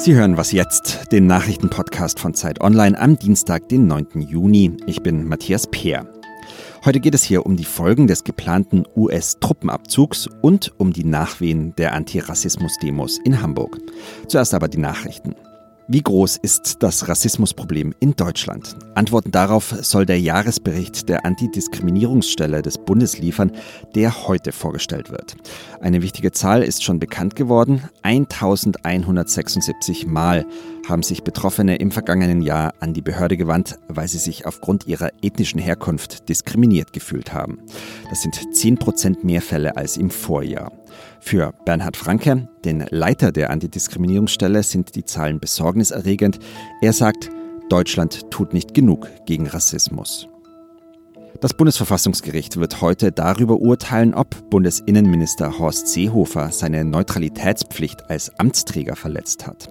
Sie hören was jetzt, den Nachrichtenpodcast von Zeit Online am Dienstag, den 9. Juni. Ich bin Matthias Peer. Heute geht es hier um die Folgen des geplanten US-Truppenabzugs und um die Nachwehen der Antirassismus-Demos in Hamburg. Zuerst aber die Nachrichten. Wie groß ist das Rassismusproblem in Deutschland? Antworten darauf soll der Jahresbericht der Antidiskriminierungsstelle des Bundes liefern, der heute vorgestellt wird. Eine wichtige Zahl ist schon bekannt geworden. 1176 Mal haben sich Betroffene im vergangenen Jahr an die Behörde gewandt, weil sie sich aufgrund ihrer ethnischen Herkunft diskriminiert gefühlt haben. Das sind 10 Prozent mehr Fälle als im Vorjahr. Für Bernhard Franke, den Leiter der Antidiskriminierungsstelle, sind die Zahlen besorgniserregend. Er sagt, Deutschland tut nicht genug gegen Rassismus. Das Bundesverfassungsgericht wird heute darüber urteilen, ob Bundesinnenminister Horst Seehofer seine Neutralitätspflicht als Amtsträger verletzt hat.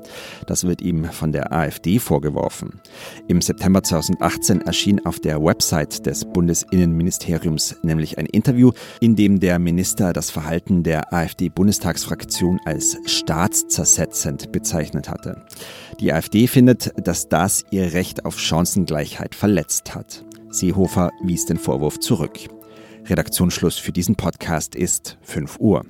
Das wird ihm von der AfD vorgeworfen. Im September 2018 erschien auf der Website des Bundesinnenministeriums nämlich ein Interview, in dem der Minister das Verhalten der AfD-Bundestagsfraktion als staatszersetzend bezeichnet hatte. Die AfD findet, dass das ihr Recht auf Chancengleichheit verletzt hat. Seehofer wies den Vorwurf zurück. Redaktionsschluss für diesen Podcast ist 5 Uhr.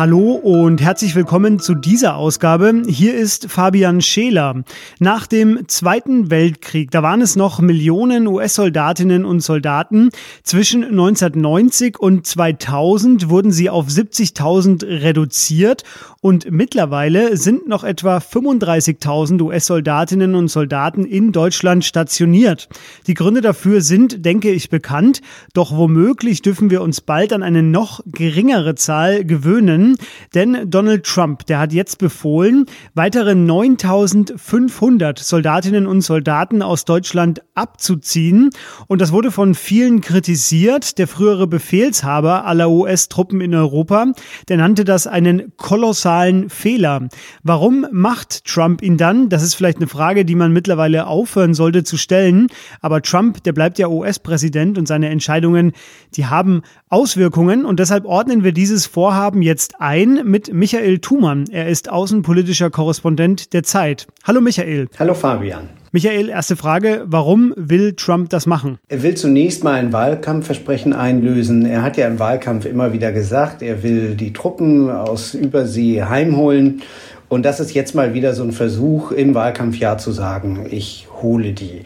Hallo und herzlich willkommen zu dieser Ausgabe. Hier ist Fabian Scheler. Nach dem Zweiten Weltkrieg, da waren es noch Millionen US-Soldatinnen und Soldaten. Zwischen 1990 und 2000 wurden sie auf 70.000 reduziert und mittlerweile sind noch etwa 35.000 US-Soldatinnen und Soldaten in Deutschland stationiert. Die Gründe dafür sind, denke ich, bekannt. Doch womöglich dürfen wir uns bald an eine noch geringere Zahl gewöhnen denn Donald Trump, der hat jetzt befohlen, weitere 9500 Soldatinnen und Soldaten aus Deutschland abzuziehen. Und das wurde von vielen kritisiert. Der frühere Befehlshaber aller US-Truppen in Europa, der nannte das einen kolossalen Fehler. Warum macht Trump ihn dann? Das ist vielleicht eine Frage, die man mittlerweile aufhören sollte zu stellen. Aber Trump, der bleibt ja US-Präsident und seine Entscheidungen, die haben Auswirkungen. Und deshalb ordnen wir dieses Vorhaben jetzt ein mit Michael Thumann. Er ist außenpolitischer Korrespondent der Zeit. Hallo Michael. Hallo Fabian. Michael, erste Frage. Warum will Trump das machen? Er will zunächst mal ein Wahlkampfversprechen einlösen. Er hat ja im Wahlkampf immer wieder gesagt, er will die Truppen aus Übersee heimholen. Und das ist jetzt mal wieder so ein Versuch, im Wahlkampfjahr zu sagen, ich hole die.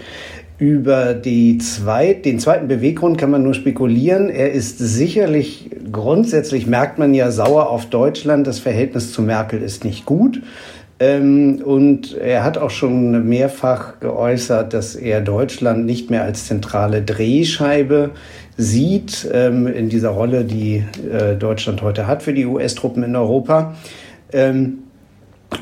Über die zweit, den zweiten Beweggrund kann man nur spekulieren. Er ist sicherlich, grundsätzlich merkt man ja sauer auf Deutschland. Das Verhältnis zu Merkel ist nicht gut. Ähm, und er hat auch schon mehrfach geäußert, dass er Deutschland nicht mehr als zentrale Drehscheibe sieht ähm, in dieser Rolle, die äh, Deutschland heute hat für die US-Truppen in Europa. Ähm,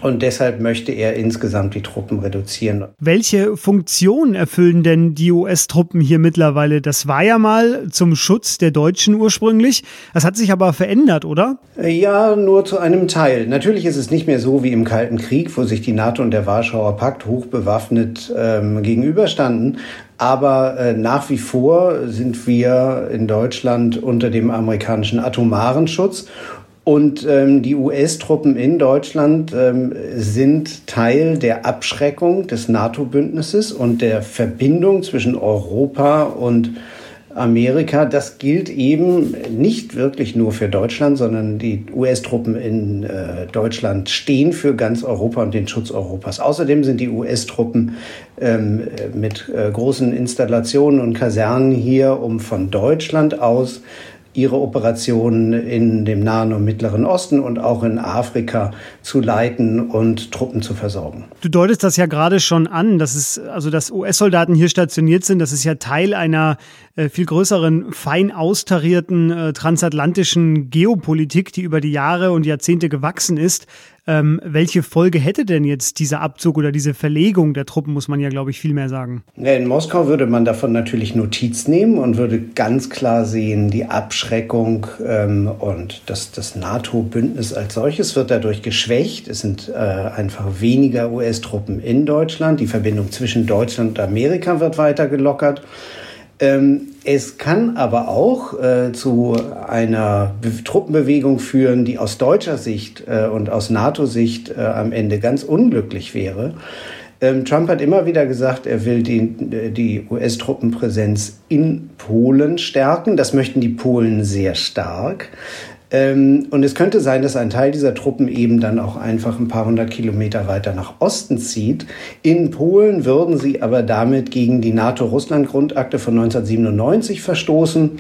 und deshalb möchte er insgesamt die Truppen reduzieren. Welche Funktion erfüllen denn die US-Truppen hier mittlerweile? Das war ja mal zum Schutz der Deutschen ursprünglich. Das hat sich aber verändert, oder? Ja, nur zu einem Teil. Natürlich ist es nicht mehr so wie im Kalten Krieg, wo sich die NATO und der Warschauer Pakt hochbewaffnet ähm, gegenüberstanden. Aber äh, nach wie vor sind wir in Deutschland unter dem amerikanischen atomaren Schutz. Und ähm, die US-Truppen in Deutschland ähm, sind Teil der Abschreckung des NATO-Bündnisses und der Verbindung zwischen Europa und Amerika. Das gilt eben nicht wirklich nur für Deutschland, sondern die US-Truppen in äh, Deutschland stehen für ganz Europa und den Schutz Europas. Außerdem sind die US-Truppen ähm, mit äh, großen Installationen und Kasernen hier, um von Deutschland aus ihre Operationen in dem Nahen und Mittleren Osten und auch in Afrika zu leiten und Truppen zu versorgen. Du deutest das ja gerade schon an, dass es also dass US-Soldaten hier stationiert sind, das ist ja Teil einer äh, viel größeren, fein austarierten äh, transatlantischen Geopolitik, die über die Jahre und Jahrzehnte gewachsen ist. Ähm, welche Folge hätte denn jetzt dieser Abzug oder diese Verlegung der Truppen, muss man ja, glaube ich, viel mehr sagen? In Moskau würde man davon natürlich Notiz nehmen und würde ganz klar sehen, die Abschreckung ähm, und das, das NATO-Bündnis als solches wird dadurch geschwächt. Es sind äh, einfach weniger US-Truppen in Deutschland. Die Verbindung zwischen Deutschland und Amerika wird weiter gelockert. Ähm, es kann aber auch äh, zu einer Be Truppenbewegung führen, die aus deutscher Sicht äh, und aus NATO-Sicht äh, am Ende ganz unglücklich wäre. Ähm, Trump hat immer wieder gesagt, er will die, die US-Truppenpräsenz in Polen stärken. Das möchten die Polen sehr stark. Ähm, und es könnte sein, dass ein Teil dieser Truppen eben dann auch einfach ein paar hundert Kilometer weiter nach Osten zieht. In Polen würden sie aber damit gegen die NATO-Russland-Grundakte von 1997 verstoßen.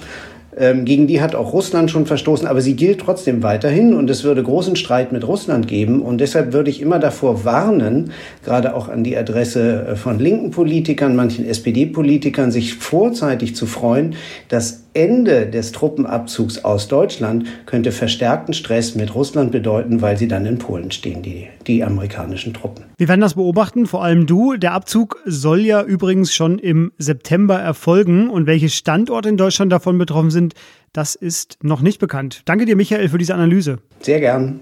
Ähm, gegen die hat auch Russland schon verstoßen, aber sie gilt trotzdem weiterhin und es würde großen Streit mit Russland geben. Und deshalb würde ich immer davor warnen, gerade auch an die Adresse äh, von linken Politikern, manchen SPD-Politikern, sich vorzeitig zu freuen. Das Ende des Truppenabzugs aus Deutschland könnte verstärkten Stress mit Russland bedeuten, weil sie dann in Polen stehen, die, die amerikanischen Truppen. Wir werden das beobachten, vor allem du. Der Abzug soll ja übrigens schon im September erfolgen und welche Standorte in Deutschland davon betroffen sind, sind, das ist noch nicht bekannt. Danke dir, Michael, für diese Analyse. Sehr gern.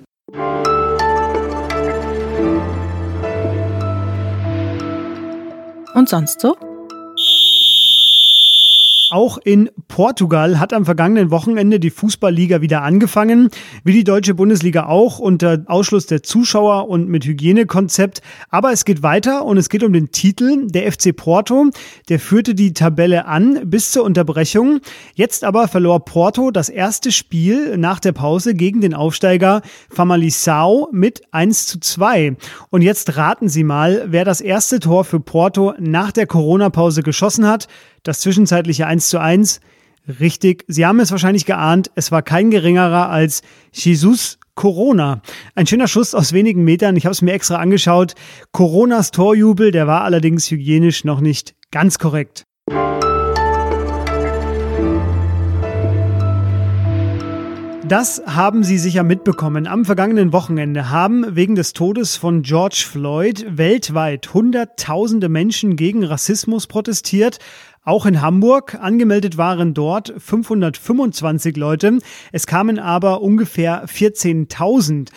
Und sonst so? Auch in Portugal hat am vergangenen Wochenende die Fußballliga wieder angefangen, wie die deutsche Bundesliga auch, unter Ausschluss der Zuschauer und mit Hygienekonzept. Aber es geht weiter und es geht um den Titel. Der FC Porto, der führte die Tabelle an bis zur Unterbrechung. Jetzt aber verlor Porto das erste Spiel nach der Pause gegen den Aufsteiger Famalicão mit 1 zu 2. Und jetzt raten Sie mal, wer das erste Tor für Porto nach der Corona-Pause geschossen hat. Das zwischenzeitliche 1 zu 1. Richtig, Sie haben es wahrscheinlich geahnt, es war kein geringerer als Jesus Corona. Ein schöner Schuss aus wenigen Metern, ich habe es mir extra angeschaut. Coronas Torjubel, der war allerdings hygienisch noch nicht ganz korrekt. Das haben Sie sicher mitbekommen. Am vergangenen Wochenende haben wegen des Todes von George Floyd weltweit Hunderttausende Menschen gegen Rassismus protestiert. Auch in Hamburg. Angemeldet waren dort 525 Leute. Es kamen aber ungefähr 14.000.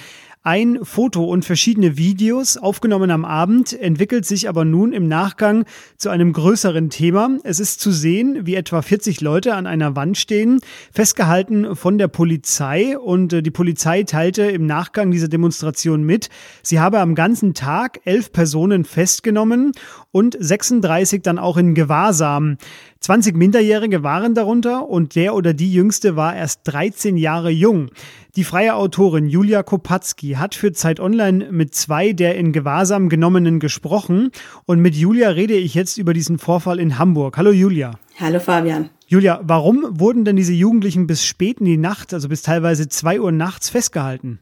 Ein Foto und verschiedene Videos, aufgenommen am Abend, entwickelt sich aber nun im Nachgang zu einem größeren Thema. Es ist zu sehen, wie etwa 40 Leute an einer Wand stehen, festgehalten von der Polizei. Und äh, die Polizei teilte im Nachgang dieser Demonstration mit, sie habe am ganzen Tag elf Personen festgenommen und 36 dann auch in Gewahrsam. 20 Minderjährige waren darunter und der oder die jüngste war erst 13 Jahre jung. Die freie Autorin Julia Kopatzki hat für Zeit Online mit zwei der in Gewahrsam genommenen gesprochen und mit Julia rede ich jetzt über diesen Vorfall in Hamburg. Hallo Julia. Hallo Fabian. Julia, warum wurden denn diese Jugendlichen bis spät in die Nacht, also bis teilweise zwei Uhr nachts festgehalten?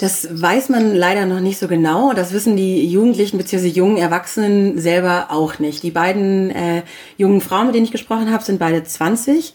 Das weiß man leider noch nicht so genau. Das wissen die Jugendlichen bzw. jungen Erwachsenen selber auch nicht. Die beiden äh, jungen Frauen, mit denen ich gesprochen habe, sind beide 20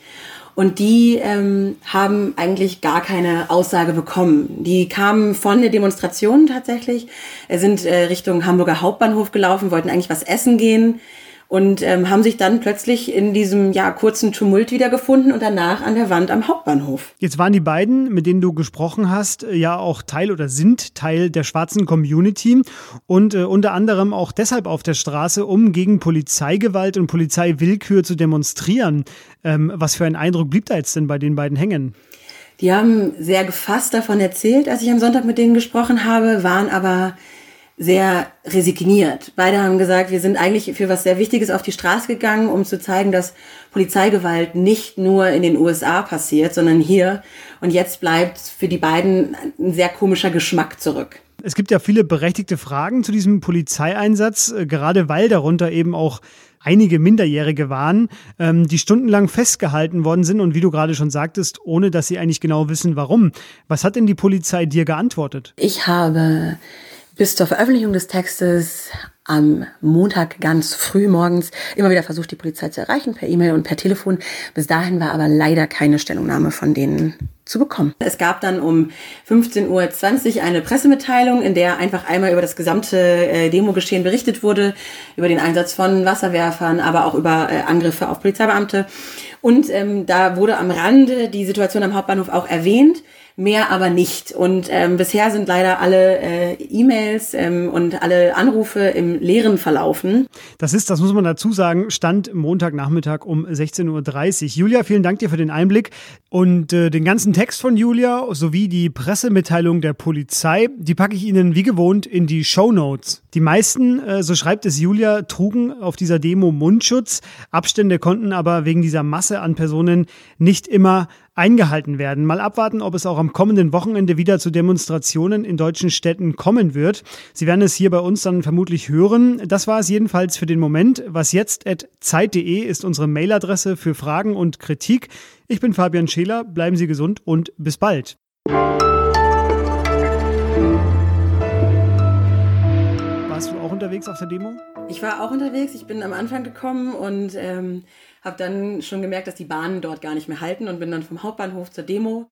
und die ähm, haben eigentlich gar keine Aussage bekommen. Die kamen von der Demonstration tatsächlich, sind äh, Richtung Hamburger Hauptbahnhof gelaufen, wollten eigentlich was essen gehen und ähm, haben sich dann plötzlich in diesem ja kurzen Tumult wiedergefunden und danach an der Wand am Hauptbahnhof. Jetzt waren die beiden, mit denen du gesprochen hast, äh, ja auch Teil oder sind Teil der schwarzen Community und äh, unter anderem auch deshalb auf der Straße, um gegen Polizeigewalt und Polizeiwillkür zu demonstrieren. Ähm, was für ein Eindruck blieb da jetzt denn bei den beiden hängen? Die haben sehr gefasst davon erzählt, als ich am Sonntag mit denen gesprochen habe, waren aber sehr resigniert. Beide haben gesagt, wir sind eigentlich für was sehr Wichtiges auf die Straße gegangen, um zu zeigen, dass Polizeigewalt nicht nur in den USA passiert, sondern hier. Und jetzt bleibt für die beiden ein sehr komischer Geschmack zurück. Es gibt ja viele berechtigte Fragen zu diesem Polizeieinsatz, äh, gerade weil darunter eben auch einige Minderjährige waren, ähm, die stundenlang festgehalten worden sind und wie du gerade schon sagtest, ohne dass sie eigentlich genau wissen, warum. Was hat denn die Polizei dir geantwortet? Ich habe bis zur Veröffentlichung des Textes am Montag ganz früh morgens immer wieder versucht, die Polizei zu erreichen, per E-Mail und per Telefon. Bis dahin war aber leider keine Stellungnahme von denen zu bekommen. Es gab dann um 15.20 Uhr eine Pressemitteilung, in der einfach einmal über das gesamte äh, Demogeschehen berichtet wurde, über den Einsatz von Wasserwerfern, aber auch über äh, Angriffe auf Polizeibeamte. Und ähm, da wurde am Rande die Situation am Hauptbahnhof auch erwähnt mehr aber nicht. Und ähm, bisher sind leider alle äh, E-Mails ähm, und alle Anrufe im Leeren verlaufen. Das ist, das muss man dazu sagen, Stand Montagnachmittag um 16.30 Uhr. Julia, vielen Dank dir für den Einblick. Und äh, den ganzen Text von Julia sowie die Pressemitteilung der Polizei, die packe ich Ihnen wie gewohnt in die Show Notes. Die meisten, äh, so schreibt es Julia, trugen auf dieser Demo Mundschutz. Abstände konnten aber wegen dieser Masse an Personen nicht immer eingehalten werden. Mal abwarten, ob es auch am kommenden Wochenende wieder zu Demonstrationen in deutschen Städten kommen wird. Sie werden es hier bei uns dann vermutlich hören. Das war es jedenfalls für den Moment. Was jetzt at zeit.de ist unsere Mailadresse für Fragen und Kritik. Ich bin Fabian Scheler. Bleiben Sie gesund und bis bald. Warst du auch unterwegs auf der Demo? Ich war auch unterwegs. Ich bin am Anfang gekommen und ähm, habe dann schon gemerkt, dass die Bahnen dort gar nicht mehr halten und bin dann vom Hauptbahnhof zur Demo